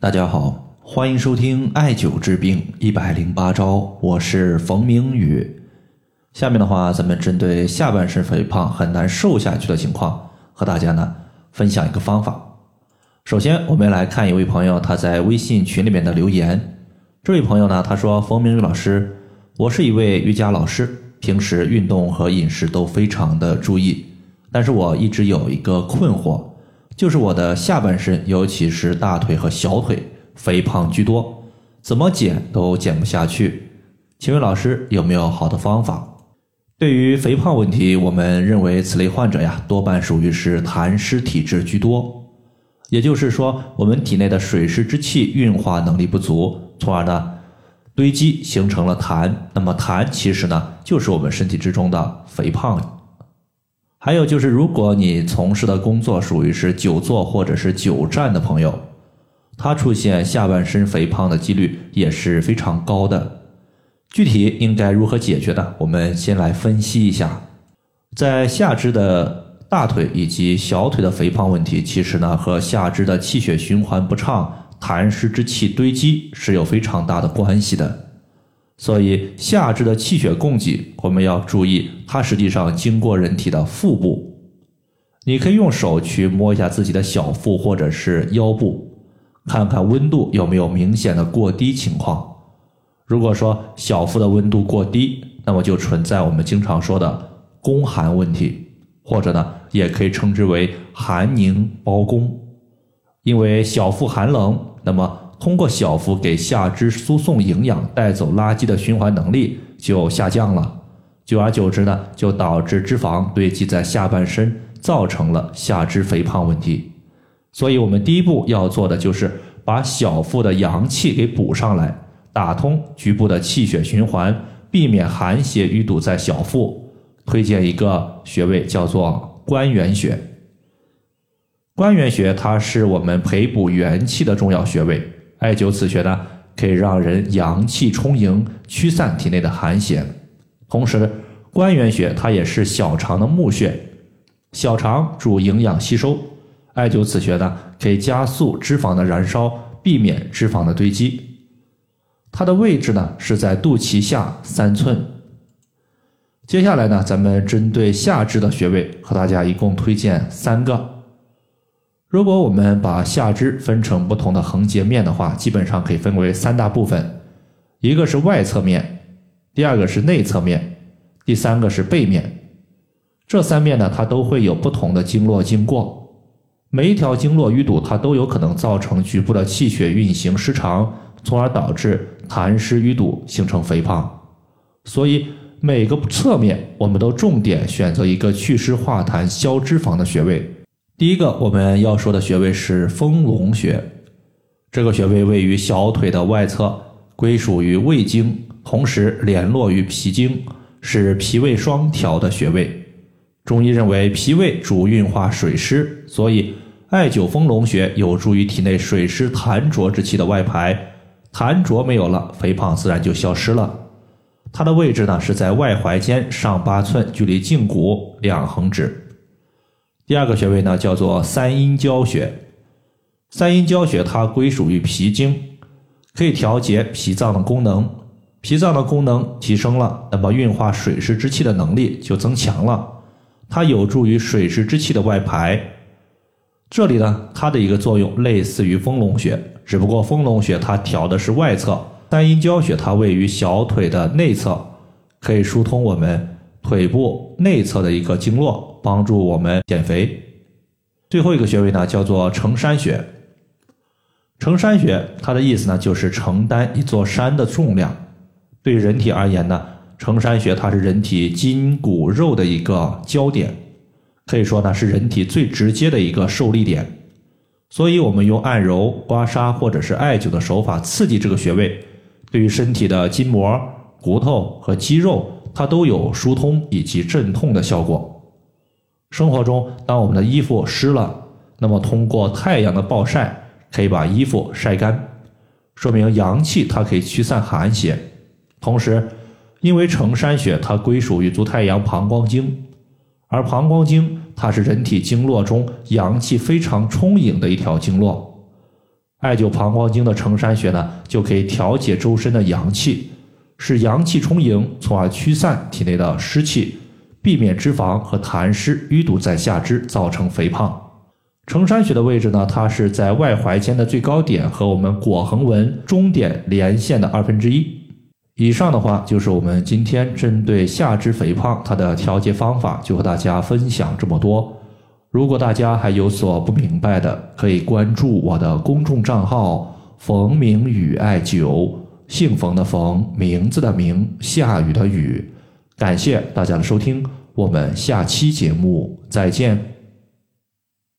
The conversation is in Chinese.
大家好，欢迎收听艾灸治病一百零八招，我是冯明宇。下面的话，咱们针对下半身肥胖很难瘦下去的情况，和大家呢分享一个方法。首先，我们来看一位朋友他在微信群里面的留言。这位朋友呢，他说：“冯明宇老师，我是一位瑜伽老师，平时运动和饮食都非常的注意，但是我一直有一个困惑。”就是我的下半身，尤其是大腿和小腿，肥胖居多，怎么减都减不下去。请问老师有没有好的方法？对于肥胖问题，我们认为此类患者呀，多半属于是痰湿体质居多，也就是说，我们体内的水湿之气运化能力不足，从而呢堆积形成了痰。那么痰其实呢，就是我们身体之中的肥胖。还有就是，如果你从事的工作属于是久坐或者是久站的朋友，他出现下半身肥胖的几率也是非常高的。具体应该如何解决呢？我们先来分析一下，在下肢的大腿以及小腿的肥胖问题，其实呢和下肢的气血循环不畅、痰湿之气堆积是有非常大的关系的。所以下肢的气血供给，我们要注意，它实际上经过人体的腹部。你可以用手去摸一下自己的小腹或者是腰部，看看温度有没有明显的过低情况。如果说小腹的温度过低，那么就存在我们经常说的宫寒问题，或者呢，也可以称之为寒凝包宫。因为小腹寒冷，那么。通过小腹给下肢输送营养、带走垃圾的循环能力就下降了，久而久之呢，就导致脂肪堆积在下半身，造成了下肢肥胖问题。所以，我们第一步要做的就是把小腹的阳气给补上来，打通局部的气血循环，避免寒邪淤堵在小腹。推荐一个穴位叫做关元穴。关元穴它是我们培补元气的重要穴位。艾灸此穴呢，可以让人阳气充盈，驱散体内的寒邪。同时，关元穴它也是小肠的募穴，小肠主营养吸收。艾灸此穴呢，可以加速脂肪的燃烧，避免脂肪的堆积。它的位置呢是在肚脐下三寸。接下来呢，咱们针对下肢的穴位，和大家一共推荐三个。如果我们把下肢分成不同的横截面的话，基本上可以分为三大部分，一个是外侧面，第二个是内侧面，第三个是背面。这三面呢，它都会有不同的经络经过，每一条经络淤堵，它都有可能造成局部的气血运行失常，从而导致痰湿淤堵，形成肥胖。所以每个侧面，我们都重点选择一个祛湿化痰、消脂肪的穴位。第一个我们要说的穴位是丰隆穴，这个穴位位于小腿的外侧，归属于胃经，同时联络于脾经，是脾胃双调的穴位。中医认为脾胃主运化水湿，所以艾灸丰隆穴有助于体内水湿痰浊之气的外排，痰浊没有了，肥胖自然就消失了。它的位置呢是在外踝尖上八寸，距离胫骨两横指。第二个穴位呢，叫做三阴交穴。三阴交穴它归属于脾经，可以调节脾脏的功能。脾脏的功能提升了，那么运化水湿之气的能力就增强了。它有助于水湿之气的外排。这里呢，它的一个作用类似于丰隆穴，只不过丰隆穴它调的是外侧，三阴交穴它位于小腿的内侧，可以疏通我们。腿部内侧的一个经络，帮助我们减肥。最后一个穴位呢，叫做承山穴。承山穴，它的意思呢，就是承担一座山的重量。对于人体而言呢，承山穴它是人体筋骨肉的一个焦点，可以说呢，是人体最直接的一个受力点。所以，我们用按揉、刮痧或者是艾灸的手法刺激这个穴位，对于身体的筋膜、骨头和肌肉。它都有疏通以及镇痛的效果。生活中，当我们的衣服湿了，那么通过太阳的暴晒，可以把衣服晒干，说明阳气它可以驱散寒邪。同时，因为承山穴它归属于足太阳膀胱经，而膀胱经它是人体经络中阳气非常充盈的一条经络。艾灸膀胱经的承山穴呢，就可以调节周身的阳气，使阳气充盈，从而驱散体内的湿气，避免脂肪和痰湿淤堵在下肢，造成肥胖。承山穴的位置呢，它是在外踝尖的最高点和我们腘横纹中点连线的二分之一。以上的话就是我们今天针对下肢肥胖它的调节方法，就和大家分享这么多。如果大家还有所不明白的，可以关注我的公众账号“冯明宇艾灸”，姓冯的冯，名字的名，下雨的雨。感谢大家的收听，我们下期节目再见。